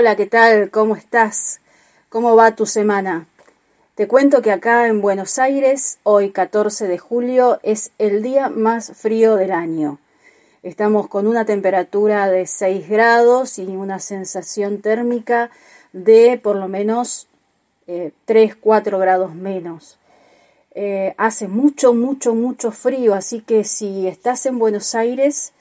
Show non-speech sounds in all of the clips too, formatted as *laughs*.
Hola, ¿qué tal? ¿Cómo estás? ¿Cómo va tu semana? Te cuento que acá en Buenos Aires, hoy 14 de julio, es el día más frío del año. Estamos con una temperatura de 6 grados y una sensación térmica de por lo menos 3, eh, 4 grados menos. Eh, hace mucho, mucho, mucho frío, así que si estás en Buenos Aires,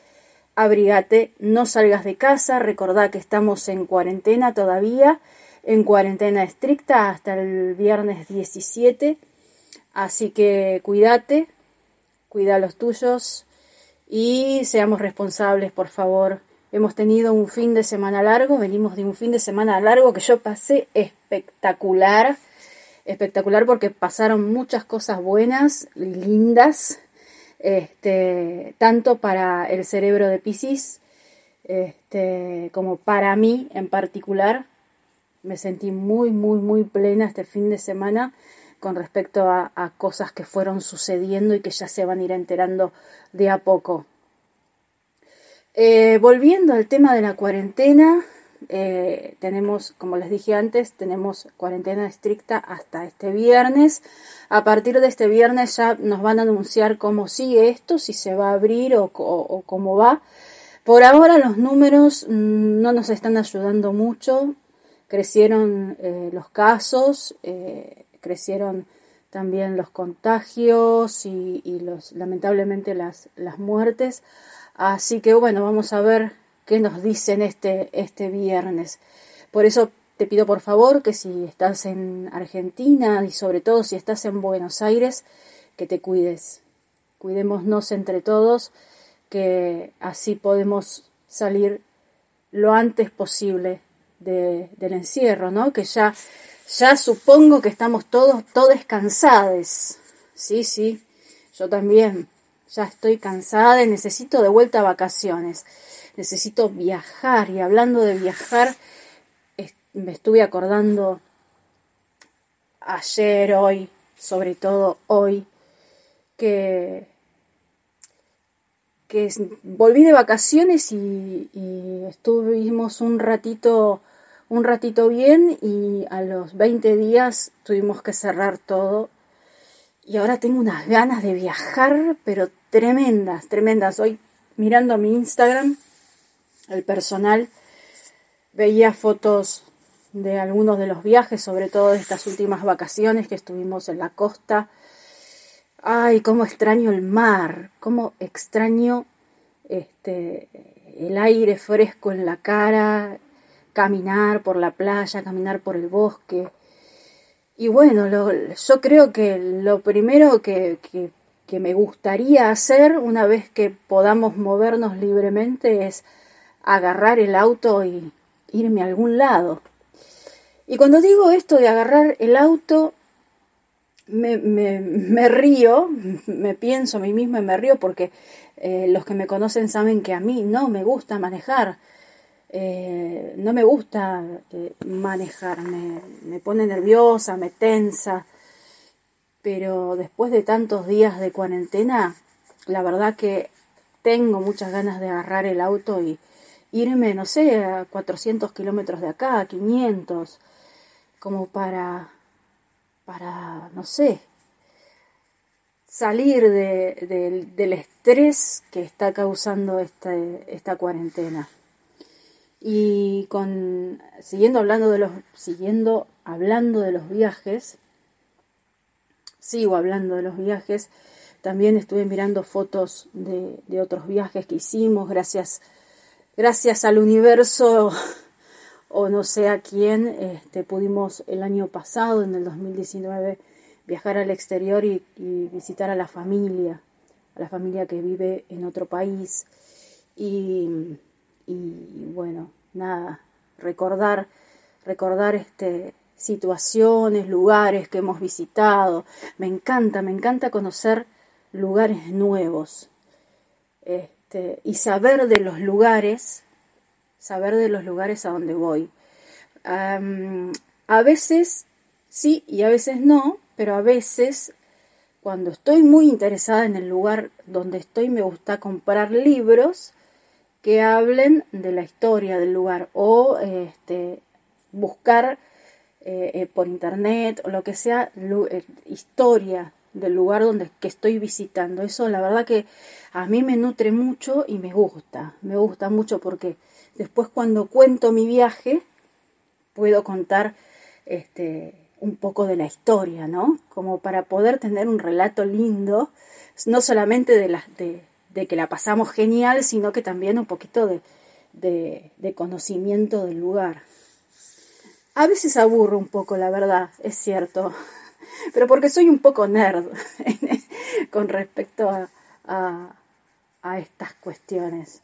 abrigate, no salgas de casa, recordá que estamos en cuarentena todavía, en cuarentena estricta hasta el viernes 17, así que cuídate, cuida a los tuyos y seamos responsables, por favor. Hemos tenido un fin de semana largo, venimos de un fin de semana largo que yo pasé espectacular, espectacular porque pasaron muchas cosas buenas, lindas, este, tanto para el cerebro de Pisces este, como para mí en particular. Me sentí muy, muy, muy plena este fin de semana con respecto a, cosas que fueron sucediendo y que ya se van a ir enterando de a poco. Eh, volviendo al tema de la cuarentena, eh, tenemos, como les dije antes, tenemos cuarentena estricta hasta este viernes. A partir de este viernes ya nos van a anunciar cómo sigue esto, si se va a abrir o, cómo va. Por ahora los números mm, no nos están ayudando mucho. Crecieron eh, los casos, eh, crecieron también los contagios y, los, lamentablemente las, las muertes. Así que bueno, vamos a ver qué nos dicen este, este viernes. Por eso te pido por favor que si estás en Argentina y sobre todo si estás en Buenos Aires, que te cuides. Cuidémonos entre todos, que así podemos salir lo antes posible del encierro, ¿no? Que ya, ya supongo que estamos todos, todos cansados. Sí, sí, yo también. Ya estoy cansada y necesito de vuelta a vacaciones necesito viajar y hablando de viajar, me estuve acordando ayer, hoy, sobre todo hoy, que, que volví de vacaciones y, estuvimos un ratito, un ratito bien y a los 20 días tuvimos que cerrar todo. Y ahora tengo unas ganas de viajar, pero tremendas, tremendas. Hoy mirando mi Instagram el personal. Veía fotos de algunos de los viajes, sobre todo de estas últimas vacaciones que estuvimos en la costa. Ay, cómo extraño el mar, cómo extraño este el aire fresco en la cara, caminar por la playa, caminar por el bosque. Y bueno, yo creo que lo primero que, que me gustaría hacer una vez que podamos movernos libremente es agarrar el auto y irme a algún lado. Y cuando digo esto de agarrar el auto, me, me, río, *laughs* me pienso a mí misma y me río porque eh, los que me conocen saben que a mí no me gusta manejar. Eh, no me gusta eh, manejar, me, me pone nerviosa, me tensa. Pero después de tantos días de cuarentena, la verdad que tengo muchas ganas de agarrar el auto y, irme, no sé, a 400 kilómetros de acá, 500, como para, para, no sé, salir de, del estrés que está causando esta, esta cuarentena. Y con, siguiendo hablando de los, siguiendo hablando de los viajes, sigo hablando de los viajes, también estuve mirando fotos de, de otros viajes que hicimos, gracias gracias al universo o no sé a quién, este, pudimos el año pasado, en el 2019, viajar al exterior y, visitar a la familia, a la familia que vive en otro país. Y, bueno, nada, recordar, recordar este, situaciones, lugares que hemos visitado. Me encanta, me encanta conocer lugares nuevos. Este, y saber de los lugares, saber de los lugares a donde voy. a veces sí y a veces no, pero a veces cuando estoy muy interesada en el lugar donde estoy me gusta comprar libros que hablen de la historia del lugar o este, buscar por internet o lo que sea, historia del lugar donde que estoy visitando. Eso la verdad que a mí me nutre mucho y me gusta, me gusta mucho porque después cuando cuento mi viaje puedo contar este, un poco de la historia, ¿no? Como para poder tener un relato lindo, no solamente de, la, de, que la pasamos genial, sino que también un poquito de, de conocimiento del lugar. A veces aburro un poco, la verdad, es cierto, pero porque soy un poco nerd *laughs* con respecto a, a, estas cuestiones.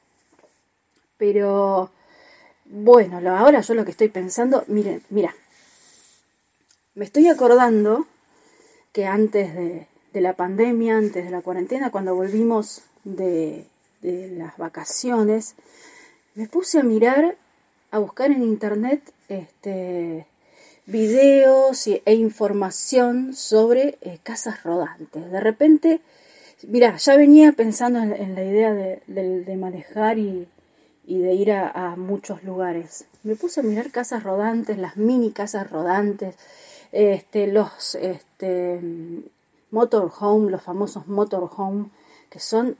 Pero bueno, ahora yo lo que estoy pensando, miren, mira, me estoy acordando que antes de, la pandemia, antes de la cuarentena, cuando volvimos de, de las vacaciones, me puse a mirar, a buscar en internet este, videos e información sobre eh, casas rodantes. De repente, mira, ya venía pensando en, la idea de, manejar y, de ir a, muchos lugares. Me puse a mirar casas rodantes, las mini casas rodantes, este, los este, motorhome, los famosos motorhome, que son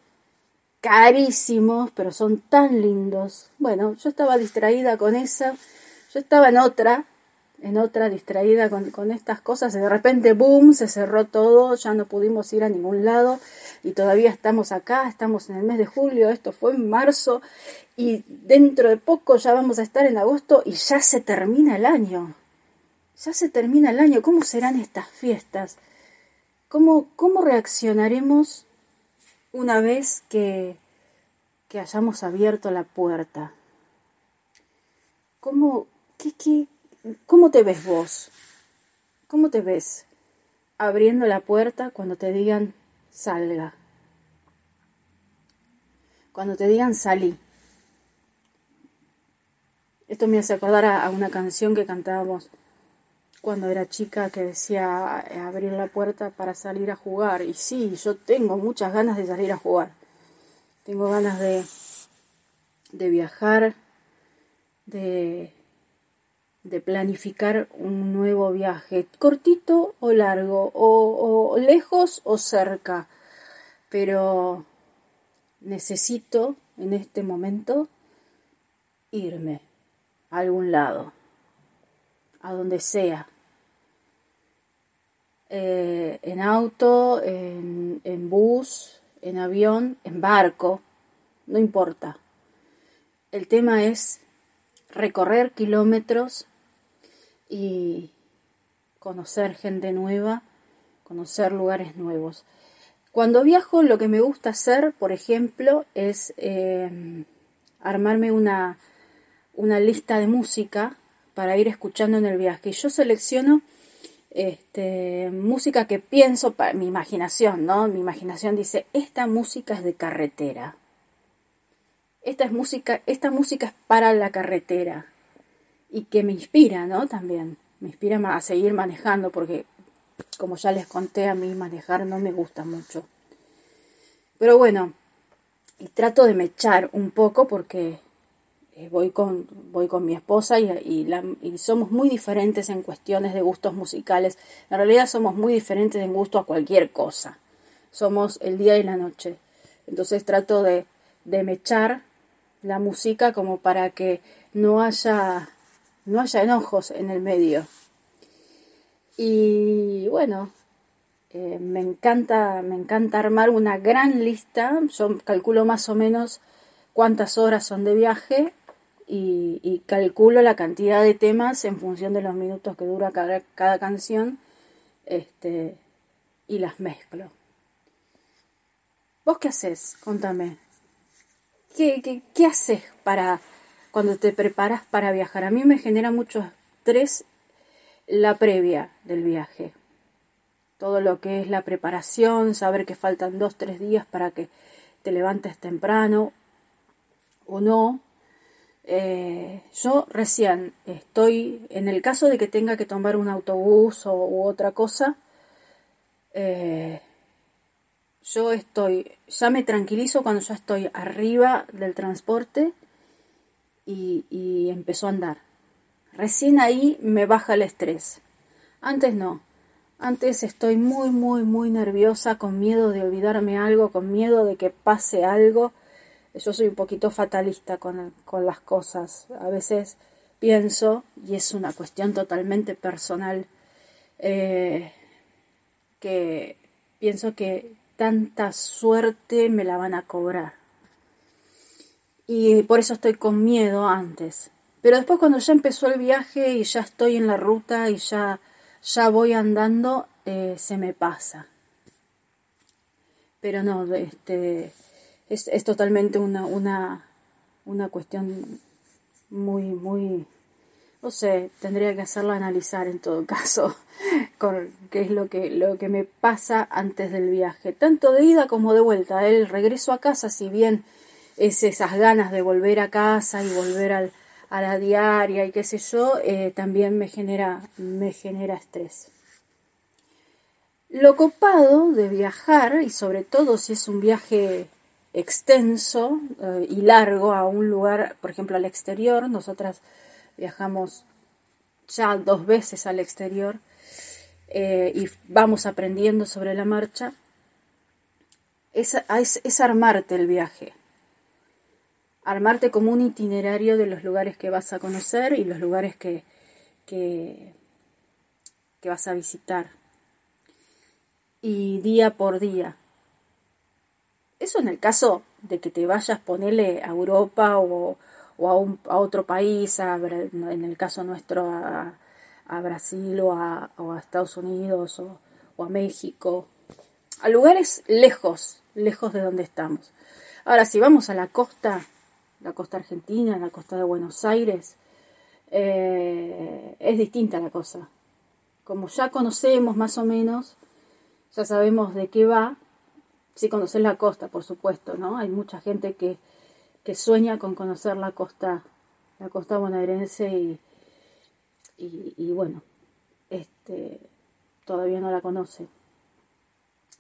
carísimos, pero son tan lindos. Bueno, yo estaba distraída con esa, yo estaba en otra, en otra distraída con, estas cosas, y de repente, boom, se cerró todo, ya no pudimos ir a ningún lado y todavía estamos acá, estamos en el mes de julio, esto fue en marzo y dentro de poco ya vamos a estar en agosto y ya se termina el año. Ya se termina el año, ¿cómo serán estas fiestas? ¿Cómo, cómo reaccionaremos una vez que, que hayamos abierto la puerta? ¿Cómo, qué, qué, ¿Cómo te ves vos? ¿Cómo te ves abriendo la puerta cuando te digan salga? Cuando te digan salí. Esto me hace acordar a, una canción que cantábamos cuando era chica que decía eh, abrir la puerta para salir a jugar. Y sí, yo tengo muchas ganas de salir a jugar. Tengo ganas de, de viajar, de, de planificar un nuevo viaje, cortito o largo, o, lejos o cerca, pero necesito en este momento irme a algún lado, a donde sea, eh, en auto, en, en bus, en avión, en barco, no importa. El tema es recorrer kilómetros y conocer gente nueva, conocer lugares nuevos. Cuando viajo lo que me gusta hacer, por ejemplo, es em, armarme una, una lista de música para ir escuchando en el viaje. Y yo selecciono este, música que pienso para mi imaginación, ¿no? Mi imaginación dice, esta música es de carretera. Esta es música, esta música es para la carretera y que me inspira, ¿no? También me inspira a seguir manejando porque, como ya les conté, a mí manejar no me gusta mucho. Pero bueno, y trato de mechar un poco porque eh, voy, con, voy con mi esposa y, y, somos muy diferentes en cuestiones de gustos musicales. En realidad somos muy diferentes en gusto a cualquier cosa. Somos el día y la noche. Entonces trato de, de mechar la música como para que no haya no haya enojos en el medio. Y bueno, eh, me encanta, me encanta armar una gran lista. Yo calculo más o menos cuántas horas son de viaje y, calculo la cantidad de temas en función de los minutos que dura cada, cada canción este, y las mezclo. ¿Vos qué haces? Contame. ¿Qué, qué, qué haces para cuando te preparas para viajar. A mí me genera mucho estrés la previa del viaje. Todo lo que es la preparación, saber que faltan dos, tres días para que te levantes temprano o no. Eh, yo recién estoy, en el caso de que tenga que tomar un autobús o, u otra cosa, eh, yo estoy, ya me tranquilizo cuando ya estoy arriba del transporte y, empezó a andar. Recién ahí me baja el estrés. Antes no. Antes estoy muy, muy, muy nerviosa, con miedo de olvidarme algo, con miedo de que pase algo. Yo soy un poquito fatalista con, con las cosas. A veces pienso, y es una cuestión totalmente personal, eh, que pienso que tanta suerte me la van a cobrar. Y por eso estoy con miedo antes. Pero después cuando ya empezó el viaje y ya estoy en la ruta y ya, ya voy andando, eh, se me pasa. Pero no, este, es, es totalmente una, una, una cuestión muy, muy, no sé, tendría que hacerlo analizar en todo *laughs* caso, con qué es lo que, lo que me pasa antes del viaje, tanto de ida como de vuelta. El regreso a casa, si bien es esas ganas de volver a casa y volver al, a la diaria y qué sé yo, eh, también me genera, me genera estrés. Lo copado de viajar, y sobre todo si es un viaje extenso eh, y largo a un lugar, por ejemplo, al exterior, nosotras viajamos ya dos veces al exterior eh, y vamos aprendiendo sobre la marcha, es, es, armarte el viaje, armarte como un itinerario de los lugares que vas a conocer y los lugares que, que, vas a visitar. Y día por día. Eso en el caso de que te vayas, ponerle a Europa o, o a, un, a otro país, en el caso nuestro a, Brasil o a, Estados Unidos o, a México, a lugares lejos, lejos de donde estamos. Ahora, si vamos a la costa, la costa argentina, la costa de Buenos Aires, eh, es distinta la cosa. Como ya conocemos más o menos, ya sabemos de qué va, si conoces la costa, por supuesto, ¿no? Hay mucha gente que que sueña con conocer la costa, la costa bonaerense y, y, bueno, este, todavía no la conoce.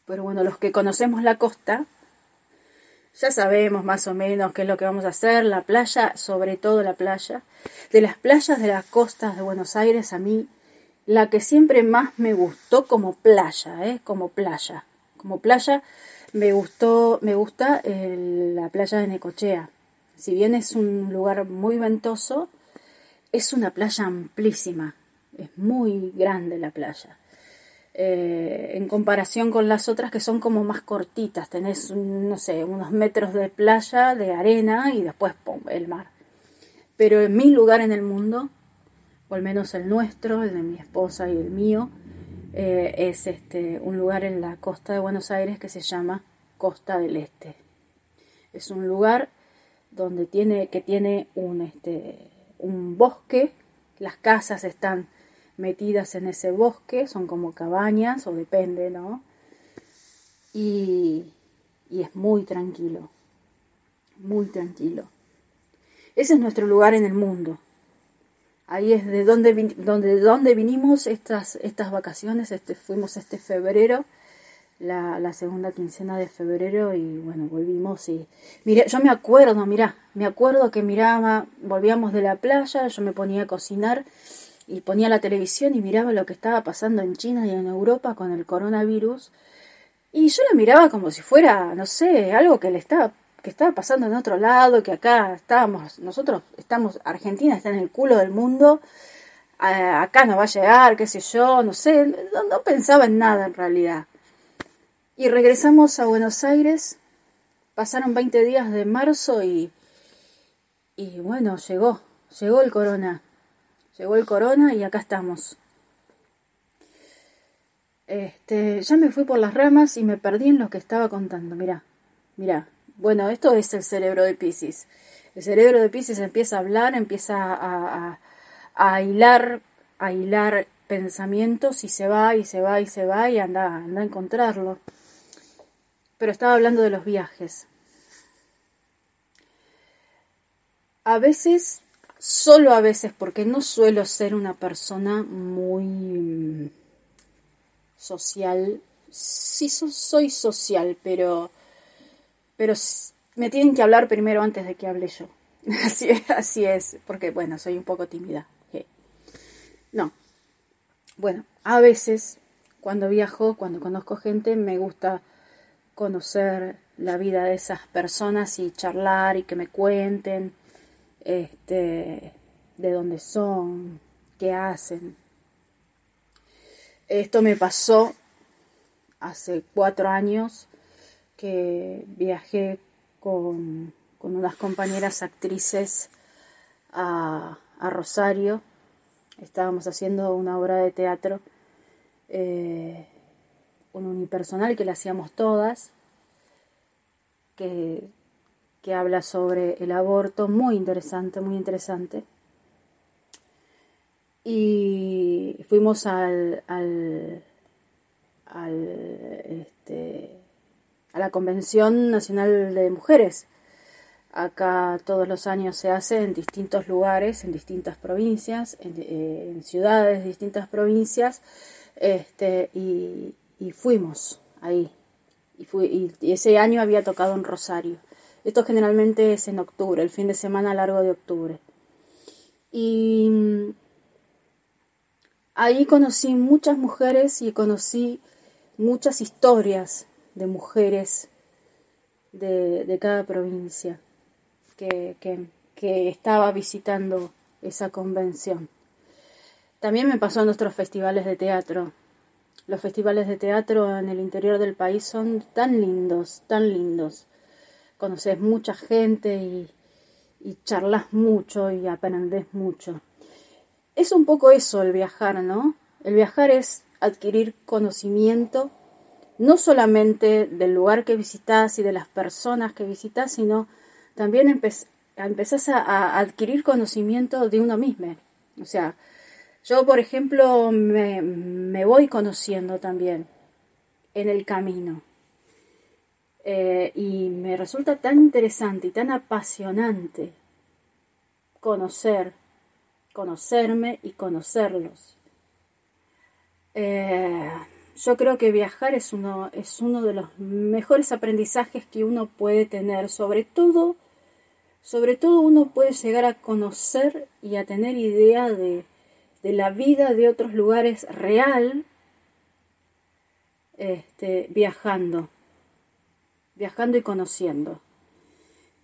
Pero bueno, los que conocemos la costa, ya sabemos más o menos qué es lo que vamos a hacer, la playa, sobre todo la playa. De las playas de las costas de Buenos Aires, a mí la que siempre más me gustó como playa, ¿eh? como playa, como playa, me gustó, me gusta la playa de Necochea. Si bien es un lugar muy ventoso, es una playa amplísima, es muy grande la playa. Eh, en comparación con las otras que son como más cortitas, tenés, no sé, unos metros de playa, de arena y después el mar. Pero en mi lugar en el mundo, o al menos el nuestro, el de mi esposa y el mío, eh, es este, un lugar en la costa de Buenos Aires que se llama Costa del Este. Es un lugar donde tiene, que tiene un, este, un bosque, las casas están metidas en ese bosque, son como cabañas, o depende, ¿no? Y, y es muy tranquilo, muy tranquilo. Ese es nuestro lugar en el mundo. Ahí es de donde, donde, donde vinimos estas, estas vacaciones, este, fuimos este febrero la, segunda quincena de febrero y bueno, volvimos y mira, yo me acuerdo, mira, me acuerdo que miraba, volvíamos de la playa, yo me ponía a cocinar y ponía la televisión y miraba lo que estaba pasando en China y en Europa con el coronavirus y yo la miraba como si fuera, no sé, algo que le estaba que estaba pasando en otro lado, que acá estábamos, nosotros estamos, Argentina está en el culo del mundo, acá no va a llegar, qué sé yo, no sé, no pensaba en nada en realidad. Y regresamos a Buenos Aires. Pasaron 20 días de marzo y, y bueno, llegó, llegó el corona. Llegó el corona y acá estamos. Este, ya me fui por las ramas y me perdí en lo que estaba contando. Mirá, mirá. Bueno, esto es el cerebro de Pisces. El cerebro de Pisces empieza a hablar, empieza a, a, hilar, a hilar pensamientos y se va y se va y se va y anda, anda a encontrarlo pero estaba hablando de los viajes. A veces, solo a veces, porque no suelo ser una persona muy mm, social. Sí soy social, pero, pero me tienen que hablar primero antes de que hable yo. *laughs* Así así es porque bueno, soy un poco tímida. No. Bueno, a veces cuando viajo, cuando conozco gente, me gusta conocer la vida de esas personas y charlar y que me cuenten este, de dónde son, qué hacen. Esto me pasó hace cuatro años que viajé con, unas compañeras actrices a, Rosario. Estábamos haciendo una obra de teatro, eh, un unipersonal que le hacíamos todas, que, que habla sobre el aborto, muy interesante, muy interesante. Y fuimos al, al, este, a la Convención Nacional de Mujeres. Acá todos los años se hace en distintos lugares, en distintas provincias, en, eh, ciudades, distintas provincias, este, y, fuimos ahí. Y, ese año había tocado en Rosario. Esto generalmente es en octubre, el fin de semana largo de octubre. Y Ahí conocí muchas mujeres y conocí muchas historias de mujeres de, cada provincia que, que, estaba visitando esa convención. También me pasó en nuestros festivales de teatro. Los festivales de teatro en el interior del país son tan lindos, tan lindos. Conoces mucha gente y, charlas mucho y aprendes mucho es un poco eso el viajar, ¿no? El viajar es adquirir conocimiento, no solamente del lugar que visitas y de las personas que visitas, sino también empezás a, adquirir conocimiento de uno mismo. O sea, yo, por ejemplo, me, me voy conociendo también en el camino. Eh, y me resulta tan interesante y tan apasionante conocer conocerme y conocerlos. Eh, yo creo que viajar es uno, es uno de los mejores aprendizajes que uno puede tener, sobre todo, sobre todo uno puede llegar a conocer y a tener idea de, de la vida de otros lugares real, este, viajando, viajando y conociendo.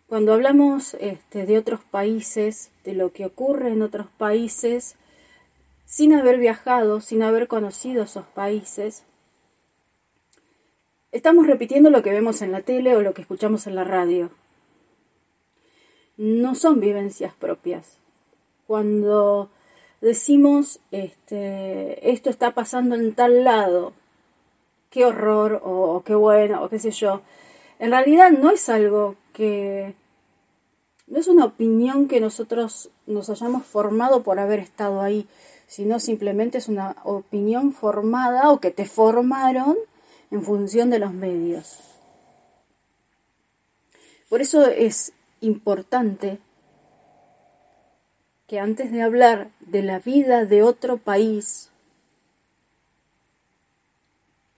Cuando hablamos este, de otros países, de lo que ocurre en otros países, sin haber viajado, sin haber conocido esos países, estamos repitiendo lo que vemos en la tele o lo que escuchamos en la radio. No son vivencias propias. Cuando decimos este, esto está pasando en tal lado, qué horror o qué bueno o qué sé yo, en realidad no es algo que no es una opinión que nosotros nos hayamos formado por haber estado ahí, sino simplemente es una opinión formada o que te formaron en función de los medios. Por eso es importante que antes de hablar de la vida de otro país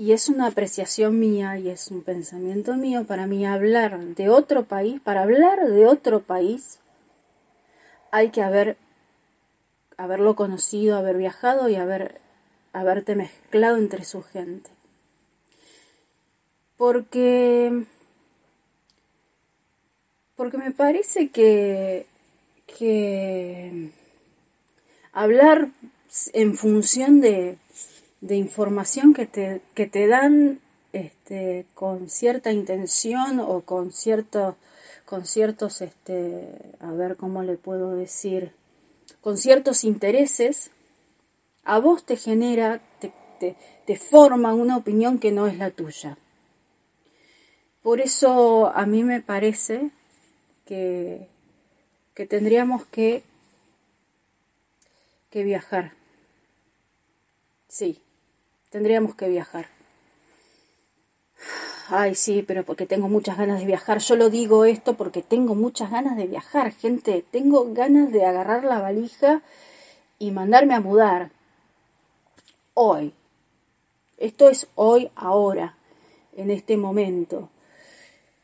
y es una apreciación mía y es un pensamiento mío para mí hablar de otro país, para hablar de otro país hay que haber haberlo conocido, haber viajado y haber haberte mezclado entre su gente. Porque porque me parece que que hablar en función de de información que te, que te dan este, con cierta intención o con ciertos, con ciertos, este, a ver cómo le puedo decir, con ciertos intereses, a vos te genera, te, te, te forma una opinión que no es la tuya. Por eso a mí me parece que, que tendríamos que, que viajar. Sí, Tendríamos que viajar. Ay, sí, pero porque tengo muchas ganas de viajar. Yo lo digo esto porque tengo muchas ganas de viajar, gente. Tengo ganas de agarrar la valija y mandarme a mudar. Hoy. Esto es hoy, ahora, en este momento.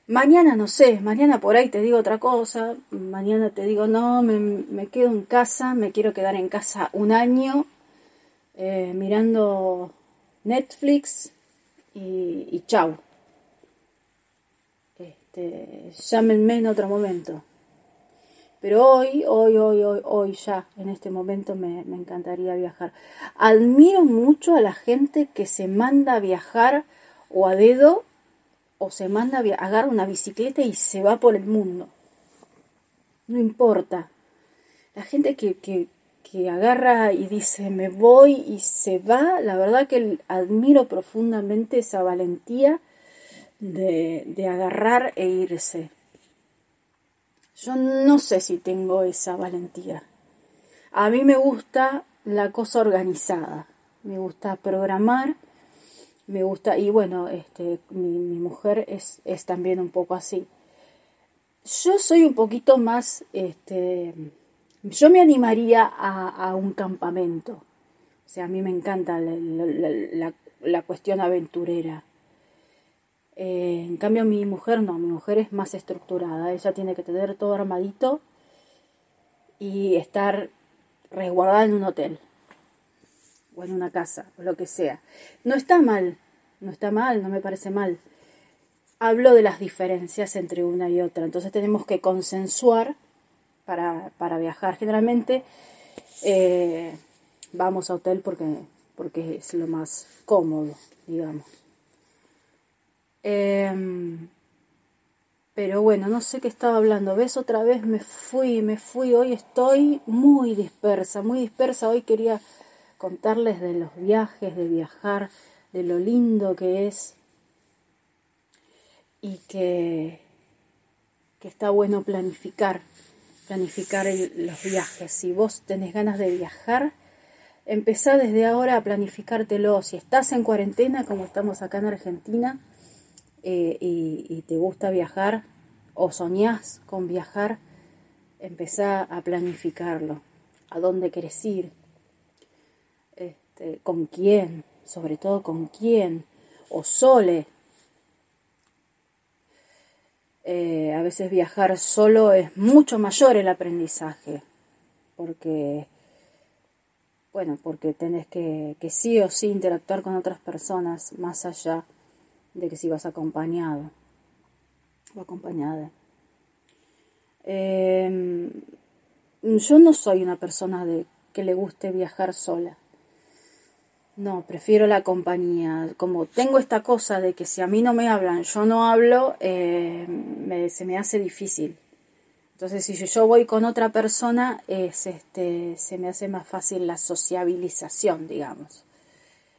Mañana no sé, mañana por ahí te digo otra cosa, mañana te digo no, me, me, quedo en casa, me quiero quedar en casa un año eh, mirando Netflix y, y chau. Este, llámenme en otro momento. Pero hoy, hoy, hoy, hoy, hoy ya, en este momento me, me, encantaría viajar. Admiro mucho a la gente que se manda a viajar o a dedo o se manda a agarra una bicicleta y se va por el mundo. No importa. La gente que, que, que agarra y dice me voy y se va, la verdad que admiro profundamente esa valentía de, de agarrar e irse. Yo no sé si tengo esa valentía. A mí me gusta la cosa organizada, me gusta programar, me gusta, y bueno, este, mi, mi mujer es, es, también un poco así. Yo soy un poquito más, este, yo me animaría a, un campamento. O sea, a mí me encanta la, la cuestión aventurera. Eh, en cambio mi mujer no, mi mujer es más estructurada, ella tiene que tener todo armadito y estar resguardada en un hotel o en una casa o lo que sea. No está mal, no está mal, no me parece mal. Hablo de las diferencias entre una y otra, entonces tenemos que consensuar para, para viajar. Generalmente eh, vamos a hotel porque, porque es lo más cómodo, digamos. Eh, pero bueno, no sé qué estaba hablando. ¿Ves? Otra vez me fui, me fui. Hoy estoy muy dispersa, muy dispersa. Hoy quería contarles de los viajes, de viajar, de lo lindo que es y que, que está bueno planificar, planificar los viajes. Si vos tenés ganas de viajar, empezá desde ahora a planificártelo. Si estás en cuarentena, como estamos acá en Argentina, eh, y, y, te gusta viajar o soñás con viajar, empezá a planificarlo. ¿A dónde querés ir? Este, ¿Con quién? Sobre todo con quién. O sole. Eh, a veces viajar solo es mucho mayor el aprendizaje. Porque, bueno, porque tenés que, que sí o sí interactuar con otras personas más allá de que si vas acompañado o acompañada. Eh, yo no soy una persona de que le guste viajar sola. No, prefiero la compañía. Como tengo esta cosa de que si a mí no me hablan, yo no hablo, eh, me, se me hace difícil. Entonces, si yo voy con otra persona, es, este, se me hace más fácil la sociabilización, digamos.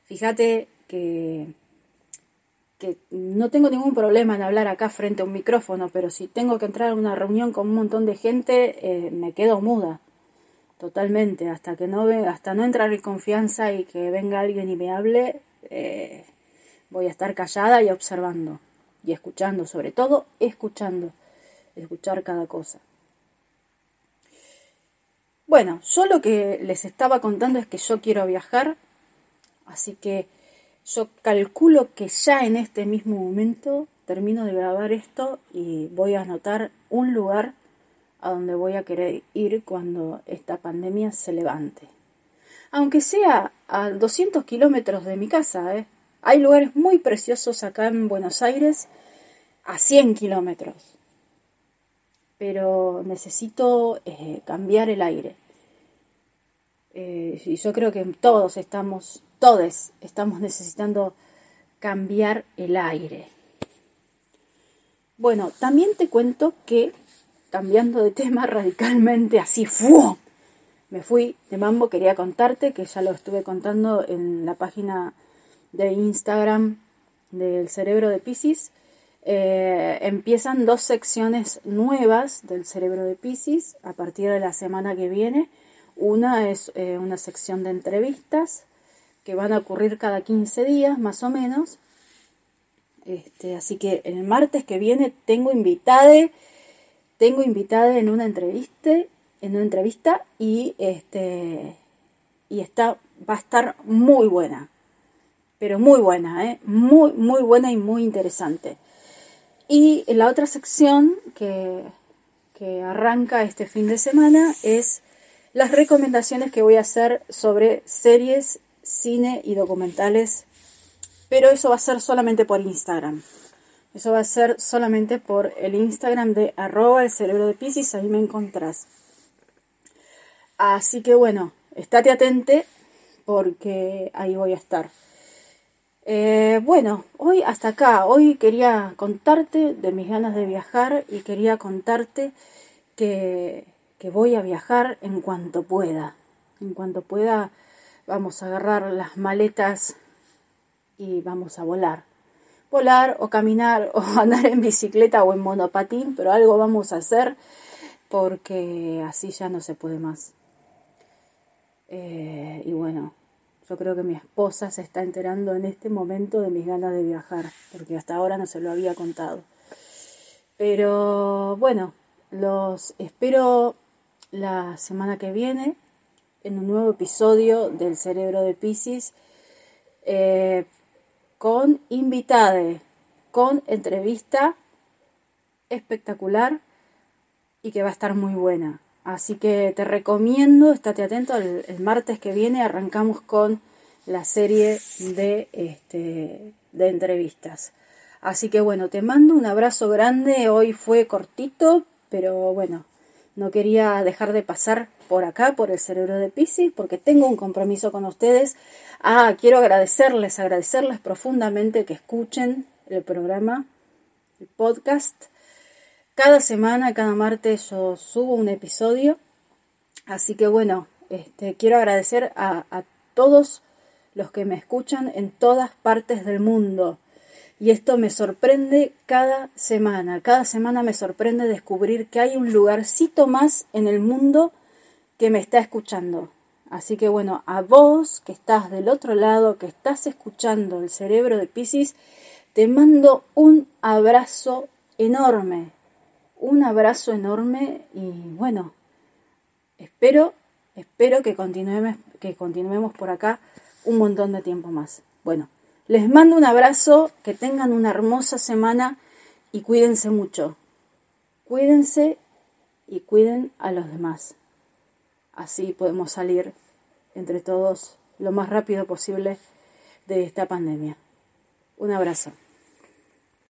Fíjate que que no tengo ningún problema en hablar acá frente a un micrófono, pero si tengo que entrar a una reunión con un montón de gente, eh, me quedo muda, totalmente, hasta que no hasta no entrar en confianza y que venga alguien y me hable, eh, voy a estar callada y observando. Y escuchando, sobre todo escuchando, escuchar cada cosa. Bueno, yo lo que les estaba contando es que yo quiero viajar, así que yo calculo que ya en este mismo momento termino de grabar esto y voy a anotar un lugar a donde voy a querer ir cuando esta pandemia se levante. Aunque sea a 200 kilómetros de mi casa, ¿eh? hay lugares muy preciosos acá en Buenos Aires a 100 kilómetros. Pero necesito eh, cambiar el aire. Eh, y yo creo que todos estamos todos estamos necesitando cambiar el aire. Bueno, también te cuento que, cambiando de tema radicalmente, así, ¡fu! me fui de mambo, quería contarte, que ya lo estuve contando en la página de Instagram del cerebro de Pisces. Eh, empiezan dos secciones nuevas del cerebro de Pisces a partir de la semana que viene. Una es eh, una sección de entrevistas que van a ocurrir cada 15 días más o menos. Este, así que el martes que viene tengo invitada, tengo invitada en una entrevista, en una entrevista y este y está va a estar muy buena. Pero muy buena, ¿eh? muy muy buena y muy interesante. Y la otra sección que, que arranca este fin de semana es las recomendaciones que voy a hacer sobre series cine y documentales, pero eso va a ser solamente por Instagram. Eso va a ser solamente por el Instagram de arroba el cerebro de Pisces, ahí me encontrás. Así que bueno, estate atente porque ahí voy a estar. Eh, bueno, hoy hasta acá, hoy quería contarte de mis ganas de viajar y quería contarte que, que voy a viajar en cuanto pueda. En cuanto pueda vamos a agarrar las maletas y vamos a volar. Volar o caminar o *laughs* andar en bicicleta o en monopatín, pero algo vamos a hacer porque así ya no se puede más. Eh, y bueno, yo creo que mi esposa se está enterando en este momento de mis ganas de viajar, porque hasta ahora no se lo había contado. Pero bueno, los espero la semana que viene en un nuevo episodio del Cerebro de Pisces eh, con invitade, con entrevista espectacular y que va a estar muy buena. Así que te recomiendo, estate atento, el, martes que viene arrancamos con la serie este, de entrevistas. Así que bueno, te mando un abrazo grande, hoy fue cortito, pero bueno, no quería dejar de pasar por acá, por el cerebro de Pisces, porque tengo un compromiso con ustedes. Ah, quiero agradecerles, agradecerles profundamente que escuchen el programa, el podcast. Cada semana, cada martes yo subo un episodio. Así que bueno, este, quiero agradecer a, a todos los que me escuchan en todas partes del mundo. Y esto me sorprende cada semana. Cada semana me sorprende descubrir que hay un lugarcito más en el mundo que me está escuchando. Así que bueno, a vos que estás del otro lado, que estás escuchando el cerebro de Pisces, te mando un abrazo enorme un abrazo enorme y bueno, espero, espero que continuemos, que continuemos por acá un montón de tiempo más. Bueno, les mando un abrazo, que tengan una hermosa semana y cuídense mucho. Cuídense y cuiden a los demás. Así podemos salir entre todos lo más rápido posible de esta pandemia. Un abrazo.